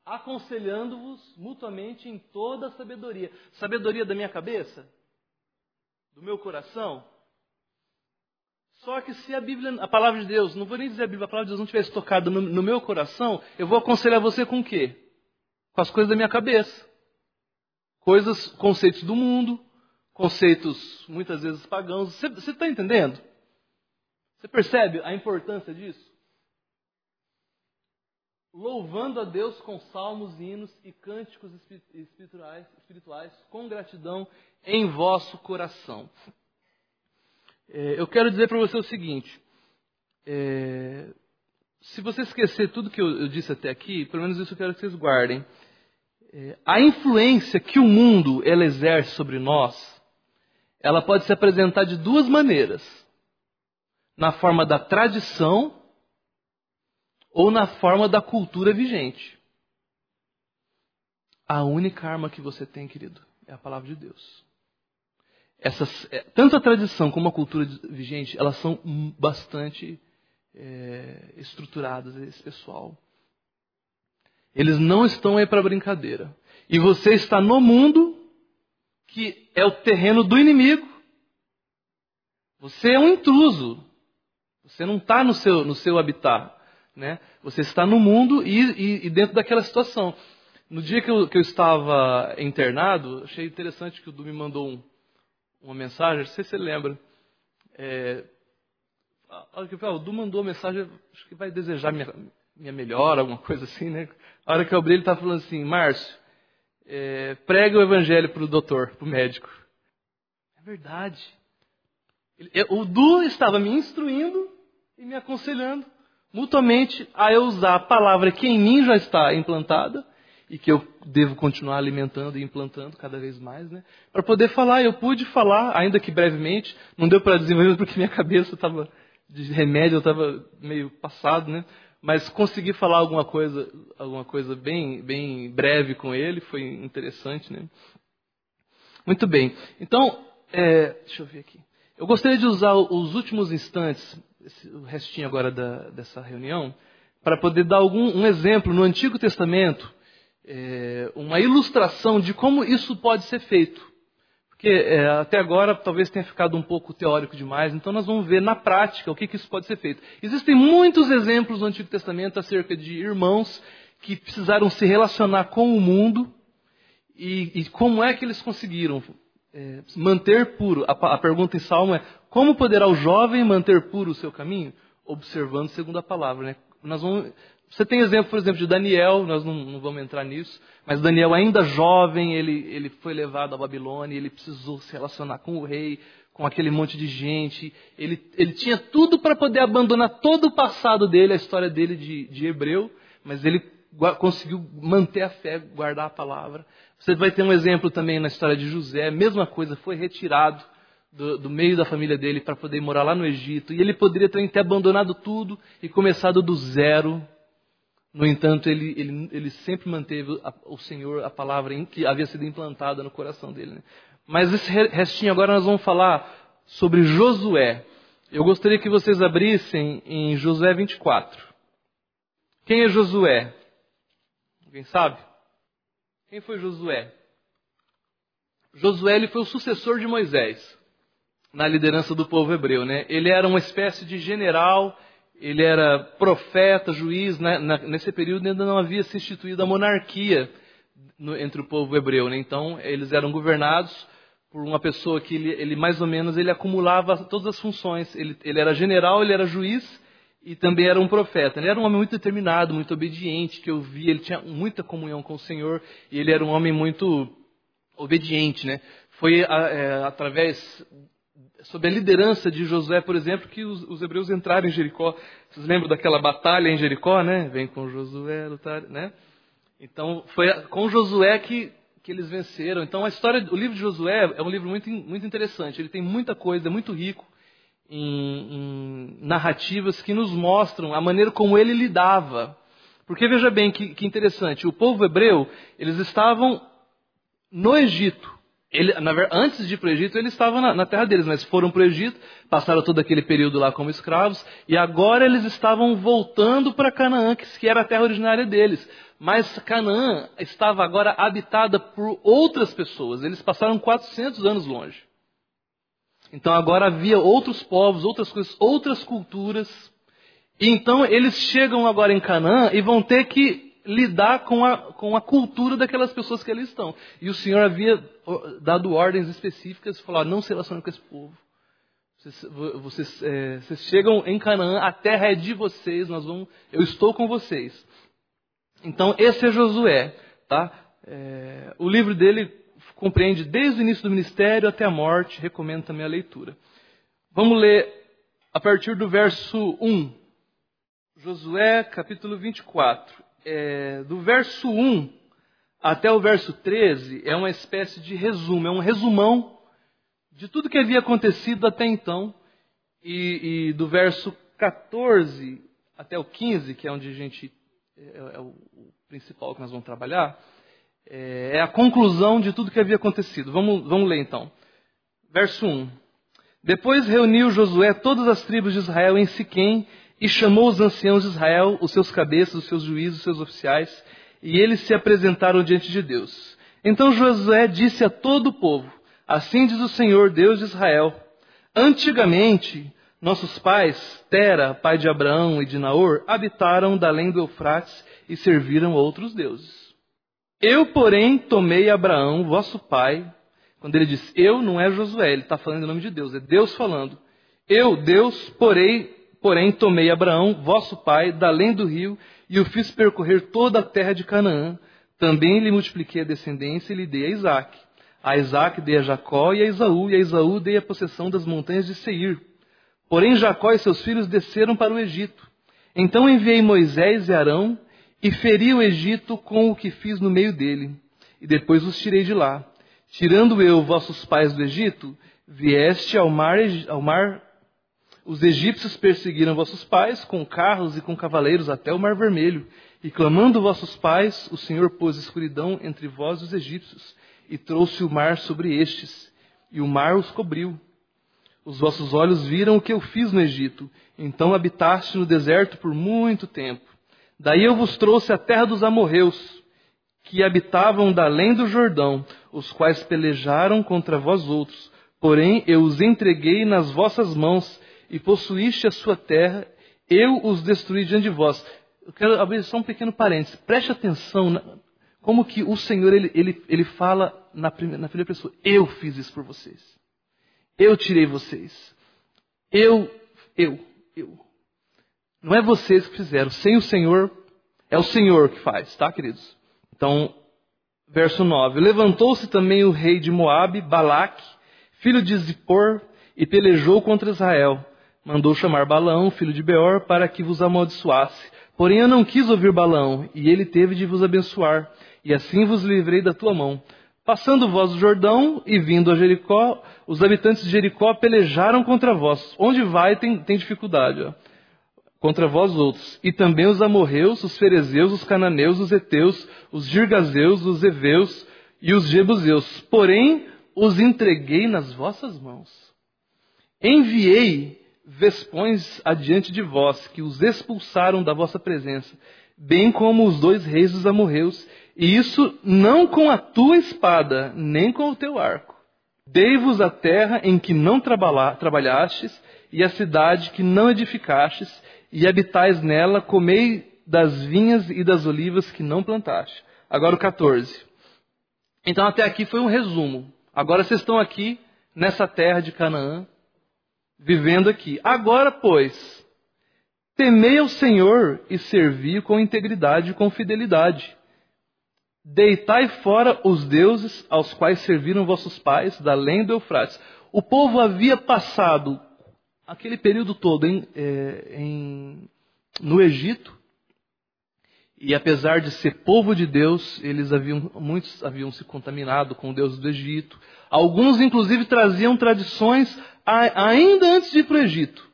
aconselhando-vos mutuamente em toda a sabedoria. Sabedoria da minha cabeça? Do meu coração? Só que se a Bíblia, a palavra de Deus, não vou nem dizer a Bíblia, a palavra de Deus não tivesse tocado no, no meu coração, eu vou aconselhar você com o quê? Com as coisas da minha cabeça. Coisas, conceitos do mundo, conceitos muitas vezes pagãos. Você está entendendo? Você percebe a importância disso? Louvando a Deus com salmos, hinos e cânticos espirituais, espirituais com gratidão em vosso coração. É, eu quero dizer para você o seguinte: é, se você esquecer tudo que eu, eu, disse até aqui, pelo menos isso eu quero que vocês guardem. É, a influência que o mundo ela exerce sobre nós, ela pode se apresentar de duas maneiras: na forma da tradição ou na forma da cultura vigente. A única arma que você tem, querido, é a palavra de Deus. Essas, é, tanto a tradição como a cultura vigente, elas são bastante é, estruturadas, esse pessoal. Eles não estão aí para brincadeira. E você está no mundo que é o terreno do inimigo. Você é um intruso. Você não está no seu, no seu habitat. Né? Você está no mundo e, e, e dentro daquela situação. No dia que eu, que eu, estava internado, achei interessante que o Du me mandou um, uma mensagem, não sei se você lembra. É, o Du mandou uma mensagem, acho que vai desejar minha, minha melhora, alguma coisa assim, né? A hora que eu abri, ele estava falando assim, Márcio, é, prega o evangelho para o doutor, para o médico. É verdade. O Du estava me instruindo e me aconselhando mutuamente a eu usar a palavra que em mim já está implantada e que eu devo continuar alimentando e implantando cada vez mais, né? Para poder falar, eu pude falar, ainda que brevemente, não deu para desenvolver *laughs* porque minha cabeça estava de remédio, eu estava meio passado, né? Mas consegui falar alguma coisa, alguma coisa bem, bem breve com ele, foi interessante, né? Muito bem. Então, é, deixa eu ver aqui. Eu gostaria de usar os últimos instantes, esse, o restinho agora da, dessa reunião, para poder dar algum um exemplo no Antigo Testamento, é, uma ilustração de como isso pode ser feito. Porque é, até agora talvez tenha ficado um pouco teórico demais, então nós vamos ver na prática o que, que isso pode ser feito. Existem muitos exemplos no Antigo Testamento acerca de irmãos que precisaram se relacionar com o mundo e, e como é que eles conseguiram é, manter puro. A, a pergunta em Salmo é: como poderá o jovem manter puro o seu caminho? Observando segundo a palavra. Né? Nós vamos você tem exemplo, por exemplo, de Daniel, nós não, não, vamos entrar nisso, mas Daniel, ainda jovem, ele, ele foi levado à Babilônia, ele precisou se relacionar com o rei, com aquele monte de gente. Ele, ele tinha tudo para poder abandonar todo o passado dele, a história dele de, de hebreu, mas ele conseguiu manter a fé, guardar a palavra. Você vai ter um exemplo também na história de José, mesma coisa, foi retirado do, do meio da família dele para poder morar lá no Egito, e ele poderia ter abandonado tudo e começado do zero no entanto, ele, ele, ele sempre manteve a, o Senhor, a palavra em, que havia sido implantada no coração dele. Né? Mas esse restinho agora nós vamos falar sobre Josué. Eu gostaria que vocês abrissem em Josué 24. Quem é Josué? Alguém sabe? Quem foi Josué? Josué ele foi o sucessor de Moisés na liderança do povo hebreu. Né? Ele era uma espécie de general ele era profeta, juiz, né? nesse período ainda não havia se instituído a monarquia entre o povo hebreu, né? então eles eram governados por uma pessoa que ele, ele, mais ou menos ele acumulava todas as funções, ele, ele, era general, ele era juiz e também era um profeta, ele era um homem muito determinado, muito obediente, que eu vi, ele tinha muita comunhão com o Senhor e ele era um homem muito obediente, né? Foi é, através sob a liderança de Josué, por exemplo, que os, os, hebreus entraram em Jericó. Vocês lembram daquela batalha em Jericó, né? Vem com Josué, lutar, né? Então, foi com Josué que, que eles venceram. Então, a história, o livro de Josué é um livro muito, muito interessante. Ele tem muita coisa, é muito rico em, em narrativas que nos mostram a maneira como ele lidava. Porque veja bem que, que interessante, o povo hebreu, eles estavam no Egito. Ele, verdade, antes de ir para o Egito, eles estavam na, na, terra deles, mas foram para o Egito, passaram todo aquele período lá como escravos, e agora eles estavam voltando para Canaã, que, que era a terra originária deles. Mas Canaã estava agora habitada por outras pessoas, eles passaram 400 anos longe. Então agora havia outros povos, outras coisas, outras culturas. E então eles chegam agora em Canaã e vão ter que lidar com a, com a cultura daquelas pessoas que ali estão. E o Senhor havia dado ordens específicas, falou, não se relacione com esse povo. Vocês, vocês, é, vocês, chegam em Canaã, a terra é de vocês, nós vamos, eu estou com vocês. Então, esse é Josué. Tá? É, o livro dele compreende desde o início do ministério até a morte, recomendo também a leitura. Vamos ler a partir do verso 1. Josué, capítulo 24 é, do verso 1 até o verso 13 é uma espécie de resumo, é um resumão de tudo que havia acontecido até então. E, e do verso 14 até o 15, que é onde a gente é, é o, o, principal que nós vamos trabalhar, é, é, a conclusão de tudo que havia acontecido. Vamos, vamos ler então. Verso 1. Depois reuniu Josué todas as tribos de Israel em Siquém e chamou os anciãos de Israel, os seus cabeças, os seus juízes, os seus oficiais, e eles se apresentaram diante de Deus. Então Josué disse a todo o povo: Assim diz o Senhor, Deus de Israel: Antigamente, nossos pais, Tera, pai de Abraão e de Naor, habitaram da além do Eufrates e serviram outros deuses. Eu, porém, tomei Abraão, vosso pai, quando ele diz eu, não é Josué, ele está falando em nome de Deus, é Deus falando. Eu, Deus, porém, porém tomei Abraão, vosso pai, da além do rio, e o fiz percorrer toda a terra de Canaã. Também lhe multipliquei a descendência e lhe dei a Isaac. A Isaac dei a Jacó e a Esaú, e a Esaú dei a possessão das montanhas de Seir. Porém Jacó e seus filhos desceram para o Egito. Então enviei Moisés e Arão, e feri o Egito com o que fiz no meio dele, e depois os tirei de lá. Tirando eu vossos pais do Egito, vieste ao mar, ao mar os egípcios perseguiram vossos pais com carros e com cavaleiros até o Mar Vermelho. E clamando vossos pais, o Senhor pôs escuridão entre vós e os egípcios, e trouxe o mar sobre estes, e o mar os cobriu. Os vossos olhos viram o que eu fiz no Egito, então habitaste no deserto por muito tempo. Daí eu vos trouxe a terra dos amorreus, que habitavam da além do Jordão, os quais pelejaram contra vós outros. Porém eu os entreguei nas vossas mãos, e possuíste a sua terra, eu os destruí diante de vós. Eu quero abrir só um pequeno parênteses. Preste atenção na, como que o Senhor ele, ele, ele fala na, primeira, na primeira pessoa. Eu fiz isso por vocês. Eu tirei vocês. Eu, eu, eu. Não é vocês que fizeram. Sem o Senhor, é o Senhor que faz, tá, queridos? Então, verso 9. Levantou-se também o rei de Moabe, Balaque, filho de Zippor, e pelejou contra Israel mandou chamar Balaão, filho de Beor, para que vos amaldiçoasse. Porém eu não quis ouvir Balaão, e ele teve de vos abençoar, e assim vos livrei da tua mão. Passando vós o Jordão e vindo a Jericó, os habitantes de Jericó pelejaram contra vós. Onde vai tem, tem dificuldade, ó. contra vós outros. E também os amorreus, os ferezeus, os cananeus, os heteus, os girgazeus, os heveus e os jebuseus. Porém os entreguei nas vossas mãos. Enviei vespões adiante de vós, que os expulsaram da vossa presença, bem como os dois reis dos amorreus, e isso não com a tua espada, nem com o teu arco. Dei-vos a terra em que não trabalhastes, e a cidade que não edificastes, e habitais nela, comei das vinhas e das olivas que não plantaste. Agora o 14. Então até aqui foi um resumo. Agora vocês estão aqui nessa terra de Canaã, vivendo aqui. Agora, pois, temei ao Senhor e servi com integridade e com fidelidade. Deitai fora os deuses aos quais serviram vossos pais, da além do Eufrates. O povo havia passado aquele período todo em, é, em, no Egito, e apesar de ser povo de Deus, eles haviam, muitos haviam se contaminado com o Deus do Egito. Alguns, inclusive, traziam tradições ainda antes de ir para o Egito.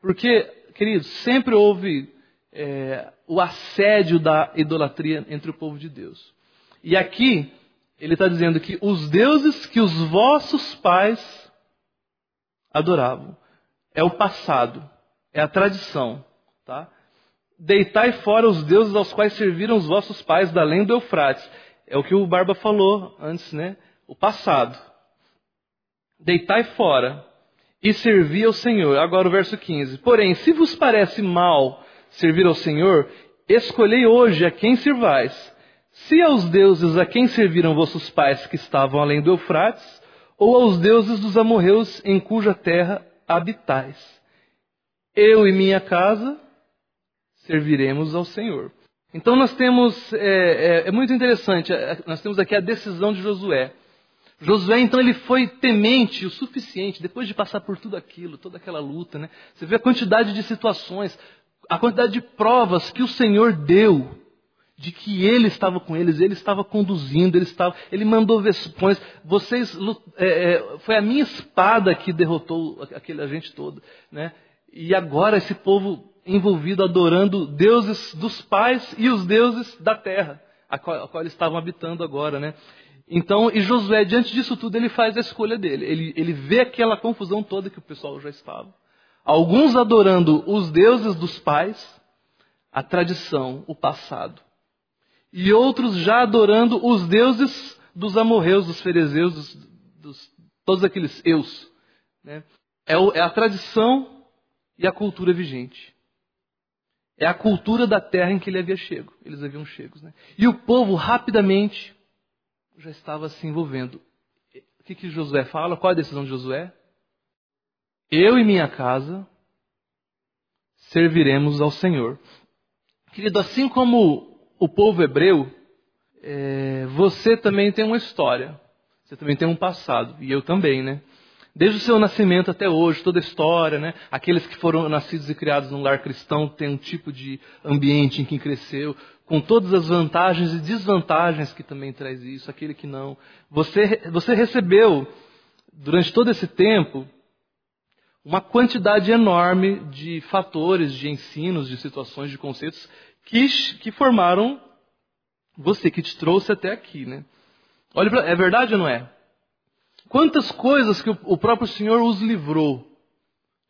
Porque, queridos, sempre houve é, o assédio da idolatria entre o povo de Deus. E aqui, ele está dizendo que os deuses que os vossos pais adoravam é o passado, é a tradição, tá? Deitai fora os deuses aos quais serviram os vossos pais da além do Eufrates. É o que o Barba falou antes, né? O passado. Deitai fora e servi ao Senhor. Agora o verso 15. Porém, se vos parece mal servir ao Senhor, escolhei hoje a quem servais. Se aos deuses a quem serviram vossos pais que estavam além do Eufrates, ou aos deuses dos amorreus em cuja terra habitais. Eu e minha casa serviremos ao Senhor. Então nós temos, é, é, é muito interessante, é, nós temos aqui a decisão de Josué. Josué, então, ele foi temente o suficiente, depois de passar por tudo aquilo, toda aquela luta, né? Você vê a quantidade de situações, a quantidade de provas que o Senhor deu de que ele estava com eles, ele estava conduzindo, ele estava, ele mandou vespões. Vocês, é, é, foi a minha espada que derrotou aquele agente todo, né? E agora esse povo envolvido adorando deuses dos pais e os deuses da terra, a qual, a qual eles estavam habitando agora, né? Então, e Josué, diante disso tudo, ele faz a escolha dele. Ele, ele vê aquela confusão toda que o pessoal já estava. Alguns adorando os deuses dos pais, a tradição, o passado. E outros já adorando os deuses dos amorreus, dos fariseus, dos, dos, todos aqueles eus. Né? É, o, é a tradição e a cultura vigente. É a cultura da terra em que ele havia chego. Eles haviam chegos. Né? E o povo rapidamente já estava se envolvendo. O que, que Josué fala? Qual a decisão de Josué? Eu e minha casa serviremos ao Senhor. Querido, assim como o povo hebreu, é, você também tem uma história. Você também tem um passado. E eu também, né? Desde o seu nascimento até hoje, toda a história, né? Aqueles que foram nascidos e criados num lar cristão têm um tipo de ambiente em que cresceu, com todas as vantagens e desvantagens que também traz isso, aquele que não. Você, você recebeu, durante todo esse tempo, uma quantidade enorme de fatores, de ensinos, de situações, de conceitos que, que formaram você, que te trouxe até aqui, né? Olha, pra, é verdade ou não é? Quantas coisas que o, o próprio Senhor os livrou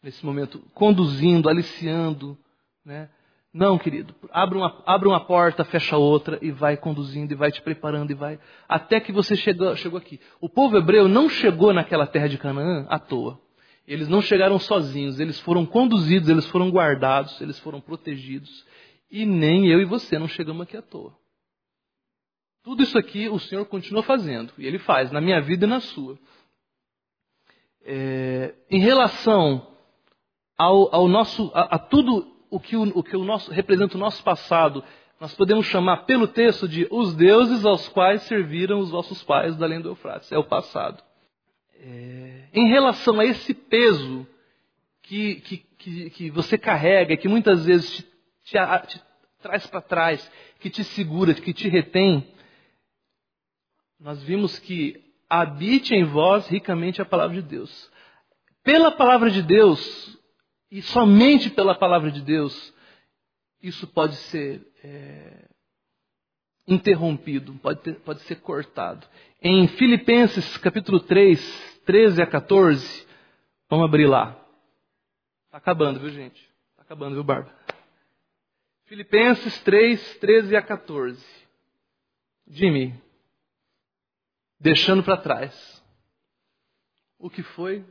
nesse momento, conduzindo, aliciando, né? Não, querido, abre uma, abre uma porta, fecha outra e vai conduzindo e vai te preparando e vai até que você chegou, chegou aqui. O povo hebreu não chegou naquela terra de Canaã à toa. Eles não chegaram sozinhos, eles foram conduzidos, eles foram guardados, eles foram protegidos. E nem eu e você não chegamos aqui à toa. Tudo isso aqui o Senhor continua fazendo, e Ele faz, na minha vida e na sua. É, em relação ao, ao nosso, a, a, tudo o que, o, o que o nosso, representa o nosso passado, nós podemos chamar pelo texto de os deuses aos quais serviram os vossos pais da além do Eufrates. É o passado. É, em relação a esse peso que, que, que, que você carrega, que muitas vezes te, te, te traz para trás, que te segura, que te retém, nós vimos que habite em vós ricamente a palavra de Deus. Pela palavra de Deus, e somente pela palavra de Deus, isso pode ser é, interrompido, pode, ter, pode ser cortado. Em Filipenses capítulo 3, 13 a 14, vamos abrir lá. Está acabando, viu gente? Está acabando, viu, Barba? Filipenses 3, 13 a 14. Jimmy, deixando para trás. O que foi?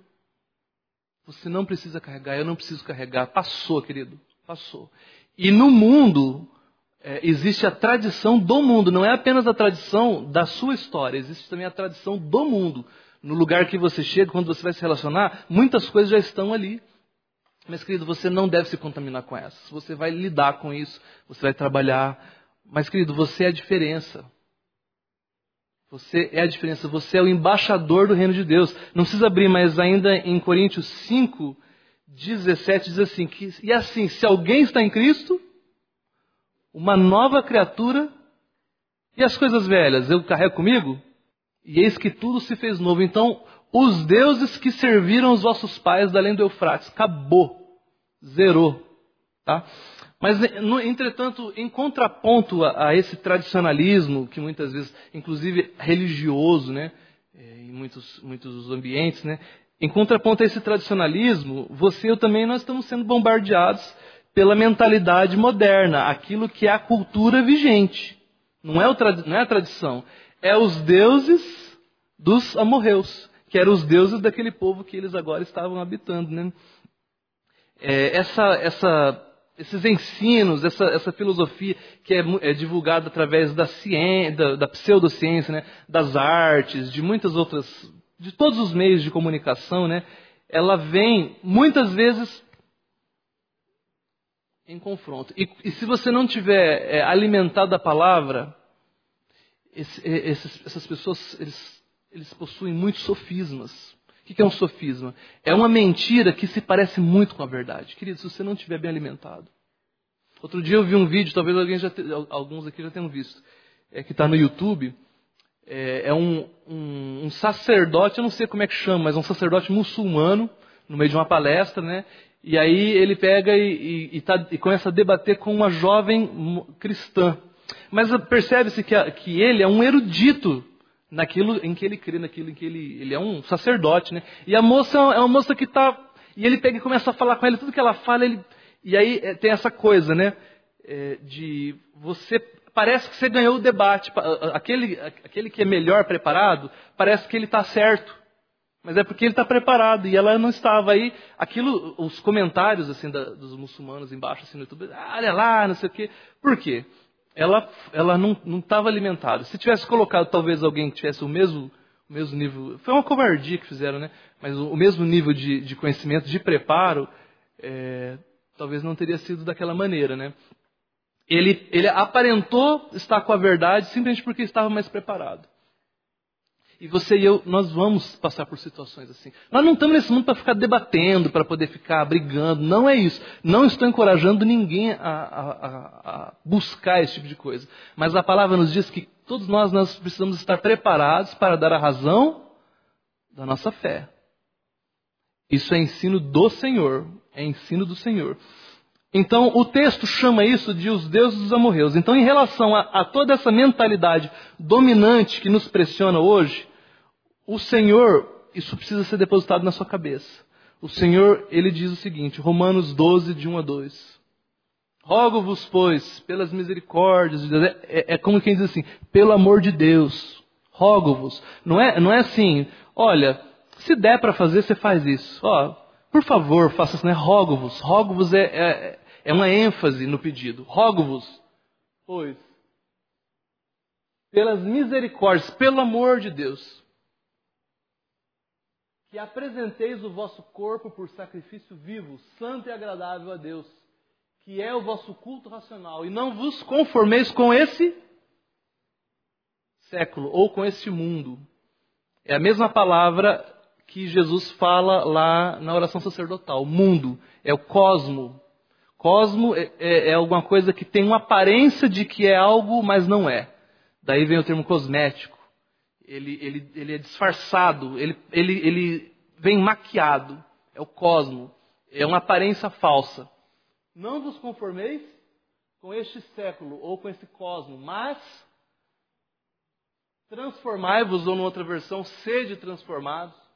Você não precisa carregar, eu não preciso carregar. Passou, querido, passou. E no mundo, é, existe a tradição do mundo, não é apenas a tradição da sua história, existe também a tradição do mundo. No lugar que você chega, quando você vai se relacionar, muitas coisas já estão ali. Mas, querido, você não deve se contaminar com essas. Você vai lidar com isso, você vai trabalhar. Mas, querido, você é a diferença. Você é a diferença, você é o embaixador do reino de Deus. Não precisa abrir, mas ainda em Coríntios 5, 17 diz assim: que, e assim, se alguém está em Cristo, uma nova criatura, e as coisas velhas eu carrego comigo? E eis que tudo se fez novo. Então, os deuses que serviram os vossos pais da além do Eufrates, acabou, zerou. Tá? Mas, entretanto, em contraponto a, a, esse tradicionalismo, que muitas vezes, inclusive religioso, né, é, em muitos, muitos ambientes, né, em contraponto a esse tradicionalismo, você e eu também nós estamos sendo bombardeados pela mentalidade moderna, aquilo que é a cultura vigente. Não é, o, não é a tradição, é os deuses dos amorreus, que eram os deuses daquele povo que eles agora estavam habitando. Né? É, essa, essa esses ensinos, essa, essa filosofia que é, é, divulgada através da ciência, da, da pseudociência, né, das artes, de muitas outras, de todos os meios de comunicação, né, ela vem muitas vezes em confronto. E, e se você não tiver é, alimentado a palavra, esse, esses, essas pessoas eles, eles possuem muitos sofismas. O que é um sofisma? É uma mentira que se parece muito com a verdade. Querido, se você não estiver bem alimentado. Outro dia eu vi um vídeo, talvez te, alguns aqui já tenham visto, é, que está no YouTube. É, é um, um, um, sacerdote, eu não sei como é que chama, mas um sacerdote muçulmano, no meio de uma palestra, né? E aí ele pega e, e, e, tá, e começa a debater com uma jovem cristã. Mas percebe-se que, que ele é um erudito naquilo em que ele crê, naquilo em que ele, ele é um sacerdote, né? E a moça é uma moça que está e ele pega e começa a falar com ela, tudo que ela fala, ele e aí é, tem essa coisa, né? É, de você parece que você ganhou o debate, aquele aquele que é melhor preparado parece que ele está certo, mas é porque ele está preparado e ela não estava aí. Aquilo, os comentários assim da, dos muçulmanos embaixo assim no YouTube, ah, olha lá, não sei o quê. Por quê? Ela, ela não estava alimentada. Se tivesse colocado talvez alguém que tivesse o mesmo, o mesmo nível, foi uma covardia que fizeram, né? Mas o, o mesmo nível de, de, conhecimento, de preparo, é, talvez não teria sido daquela maneira, né? Ele, ele aparentou estar com a verdade simplesmente porque estava mais preparado. E você e eu, nós vamos passar por situações assim. Nós não estamos nesse mundo para ficar debatendo, para poder ficar brigando. Não é isso. Não estou encorajando ninguém a, a, a, buscar esse tipo de coisa. Mas a palavra nos diz que todos nós, nós precisamos estar preparados para dar a razão da nossa fé. Isso é ensino do Senhor. É ensino do Senhor. Então, o texto chama isso de os deuses dos amorreus. Então, em relação a, a, toda essa mentalidade dominante que nos pressiona hoje, o Senhor, isso precisa ser depositado na sua cabeça. O Senhor, ele diz o seguinte, Romanos 12, de 1 a 2. Rogo-vos, pois, pelas misericórdias de Deus, é, é, é, como quem diz assim, pelo amor de Deus, rogo-vos. Não é, não é assim, olha, se der para fazer, você faz isso. Ó, por favor, faça isso, né? Rogo-vos. Rogo-vos é, é, é uma ênfase no pedido. Rogo-vos, pois, pelas misericórdias, pelo amor de Deus, que apresenteis o vosso corpo por sacrifício vivo, santo e agradável a Deus, que é o vosso culto racional, e não vos conformeis com esse século ou com este mundo. É a mesma palavra que Jesus fala lá na oração sacerdotal. Mundo é o cosmo. Cosmo é, é, é, alguma coisa que tem uma aparência de que é algo, mas não é. Daí vem o termo cosmético. Ele, ele, ele é disfarçado, ele, ele, ele vem maquiado. É o cosmo. É uma aparência falsa. Não vos conformeis com este século ou com esse cosmo, mas transformai-vos, ou numa outra versão, sede transformados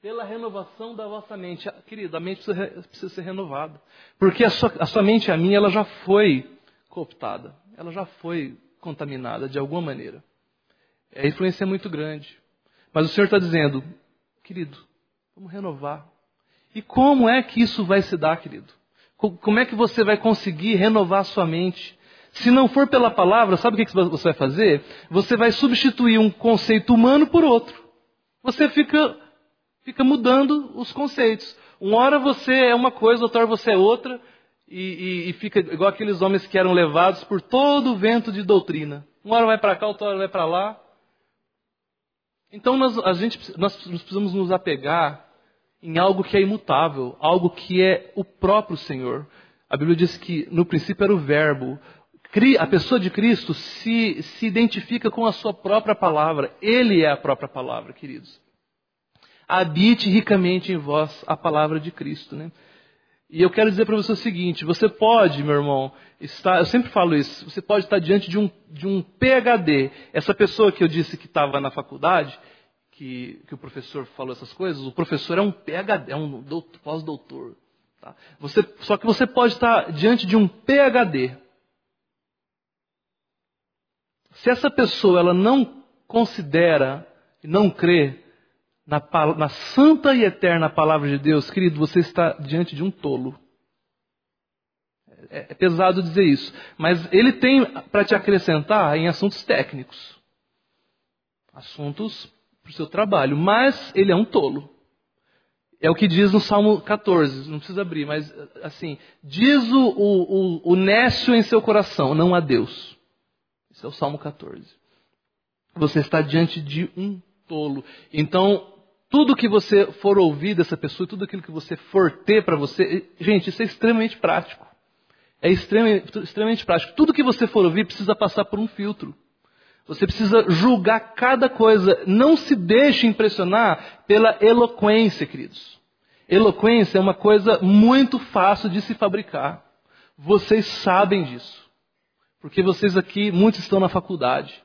pela renovação da vossa mente. Ah, querido, a mente precisa, ser renovada. Porque a sua, a sua mente a minha, ela já foi cooptada. Ela já foi contaminada de alguma maneira. A influência é muito grande. Mas o Senhor está dizendo, querido, vamos renovar. E como é que isso vai se dar, querido? Como é que você vai conseguir renovar a sua mente? Se não for pela palavra, sabe o que você vai fazer? Você vai substituir um conceito humano por outro. Você fica fica mudando os conceitos. Uma hora você é uma coisa, outra hora você é outra, e, e, e fica igual aqueles homens que eram levados por todo o vento de doutrina. Uma hora vai para cá, outra hora vai para lá. Então nós, a gente, nós precisamos nos apegar em algo que é imutável, algo que é o próprio Senhor. A Bíblia diz que no princípio era o Verbo. A pessoa de Cristo se, se identifica com a sua própria palavra. Ele é a própria palavra, queridos habite ricamente em vós a palavra de Cristo. Né? E eu quero dizer para você o seguinte: você pode, meu irmão, estar, eu sempre falo isso, você pode estar diante de um, de um PhD. Essa pessoa que eu disse que estava na faculdade, que, que o professor falou essas coisas, o professor é um PhD, é um pós-doutor. Tá? Você, só que você pode estar diante de um PhD. Se essa pessoa ela não considera e não crê na, na santa e eterna palavra de Deus, querido, você está diante de um tolo. É, é pesado dizer isso, mas ele tem para te acrescentar em assuntos técnicos, assuntos para o seu trabalho, mas ele é um tolo. É o que diz no Salmo 14, não precisa abrir, mas assim, diz o, o, o, nécio em seu coração, não a Deus. Esse é o Salmo 14. Você está diante de um tolo. Então, tudo que você for ouvir dessa pessoa, tudo aquilo que você for ter para você, gente, isso é extremamente prático. É extremamente, extremamente prático. Tudo que você for ouvir precisa passar por um filtro. Você precisa julgar cada coisa. Não se deixe impressionar pela eloquência, queridos. Eloquência é uma coisa muito fácil de se fabricar. Vocês sabem disso. Porque vocês aqui, muitos estão na faculdade.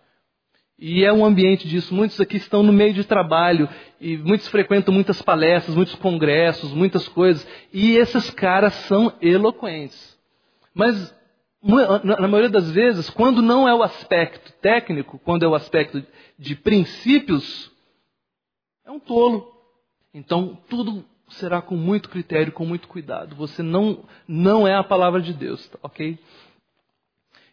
E é um ambiente disso. Muitos aqui estão no meio de trabalho e muitos frequentam muitas palestras, muitos congressos, muitas coisas. E esses caras são eloquentes. Mas na maioria das vezes, quando não é o aspecto técnico, quando é o aspecto de princípios, é um tolo. Então, tudo será com muito critério, com muito cuidado. Você não, não é a palavra de Deus, tá, ok?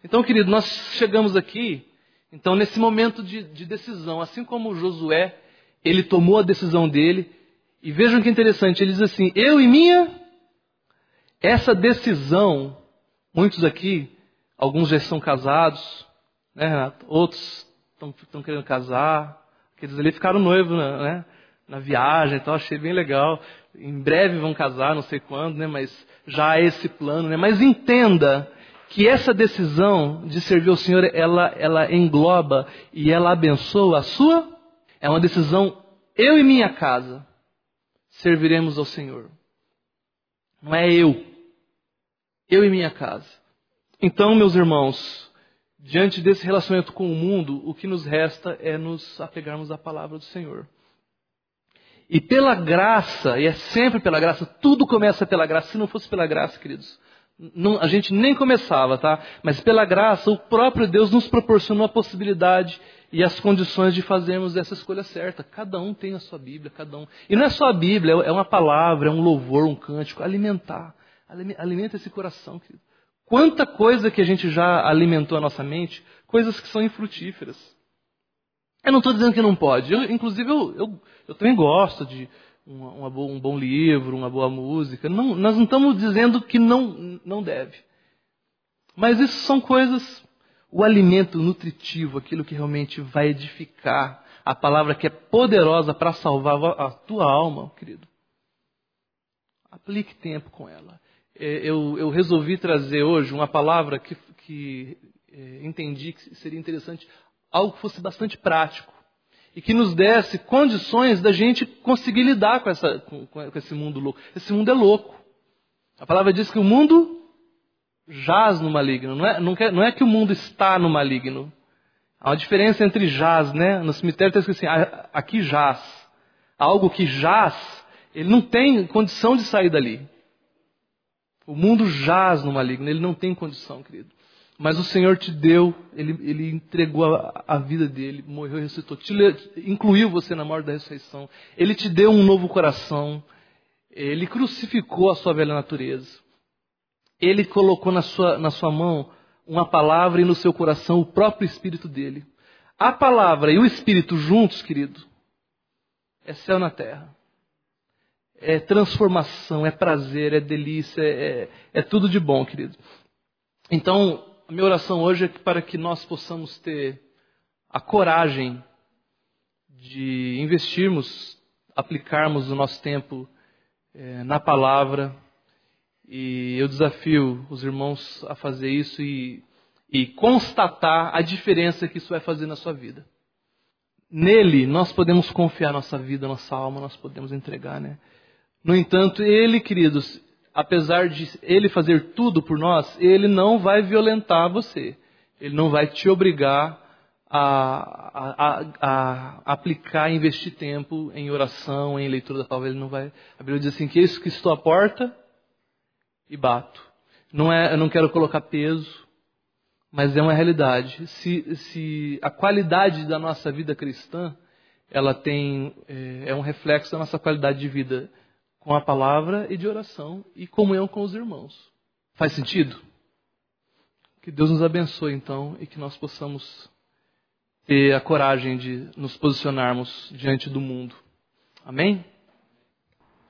Então, querido, nós chegamos aqui, então, nesse momento de, de decisão, assim como Josué, ele tomou a decisão dele, e vejam que interessante, ele diz assim: Eu e minha, essa decisão Muitos aqui, alguns já são casados, né, Renato? Outros estão querendo casar. Aqueles ali ficaram noivos né, na viagem, então achei bem legal. Em breve vão casar, não sei quando, né, mas já há esse plano. Né? Mas entenda que essa decisão de servir ao Senhor, ela, ela engloba e ela abençoa a sua. É uma decisão, eu e minha casa serviremos ao Senhor. Não é eu eu e minha casa. Então, meus irmãos, diante desse relacionamento com o mundo, o que nos resta é nos apegarmos à palavra do Senhor. E pela graça, e é sempre pela graça, tudo começa pela graça. Se não fosse pela graça, queridos, não, a gente nem começava, tá? Mas pela graça, o próprio Deus nos proporcionou a possibilidade e as condições de fazermos essa escolha certa. Cada um tem a sua Bíblia, cada um. E não é só a Bíblia, é uma palavra, é um louvor, um cântico, alimentar. Alimenta esse coração, querido. Quanta coisa que a gente já alimentou a nossa mente, coisas que são infrutíferas. Eu não estou dizendo que não pode. Eu, inclusive, eu, eu, eu, também gosto de uma, uma boa, um bom livro, uma boa música. Não, nós não estamos dizendo que não, não deve. Mas isso são coisas, o alimento nutritivo, aquilo que realmente vai edificar, a palavra que é poderosa para salvar a tua alma, querido. Aplique tempo com ela. É, eu, eu, resolvi trazer hoje uma palavra que, que é, entendi que seria interessante, algo que fosse bastante prático e que nos desse condições da gente conseguir lidar com, essa, com, com esse mundo louco. Esse mundo é louco. A palavra diz que o mundo jaz no maligno. Não é, não, quer, não é que o mundo está no maligno. Há uma diferença entre jaz, né? No cemitério está escrito assim, ah, aqui jaz. Algo que jaz, ele não tem condição de sair dali. O mundo jaz no maligno, ele não tem condição, querido. Mas o Senhor te deu, ele, ele entregou a, a, vida dele, morreu e ressuscitou, te, incluiu você na morte da ressurreição. Ele te deu um novo coração, ele crucificou a sua velha natureza. Ele colocou na sua, na sua mão uma palavra e no seu coração o próprio Espírito dele. A palavra e o Espírito juntos, querido, é céu na terra é transformação, é prazer, é delícia, é, é tudo de bom, querido. Então, a minha oração hoje é para que nós possamos ter a coragem de investirmos, aplicarmos o nosso tempo é, na palavra. E eu desafio os irmãos a fazer isso e, e constatar a diferença que isso vai fazer na sua vida. Nele nós podemos confiar nossa vida, nossa alma, nós podemos entregar, né? No entanto, ele, queridos, apesar de ele fazer tudo por nós, ele não vai violentar você. Ele não vai te obrigar a, a, a, a aplicar, investir tempo em oração, em leitura da palavra. Ele não vai. A Bíblia diz assim: que isso que estou à porta e bato. Não é, eu não quero colocar peso, mas é uma realidade. Se, se a qualidade da nossa vida cristã, ela tem é, é um reflexo da nossa qualidade de vida com a palavra e de oração e comunhão com os irmãos. Faz sentido? Que Deus nos abençoe então e que nós possamos ter a coragem de nos posicionarmos diante do mundo. Amém?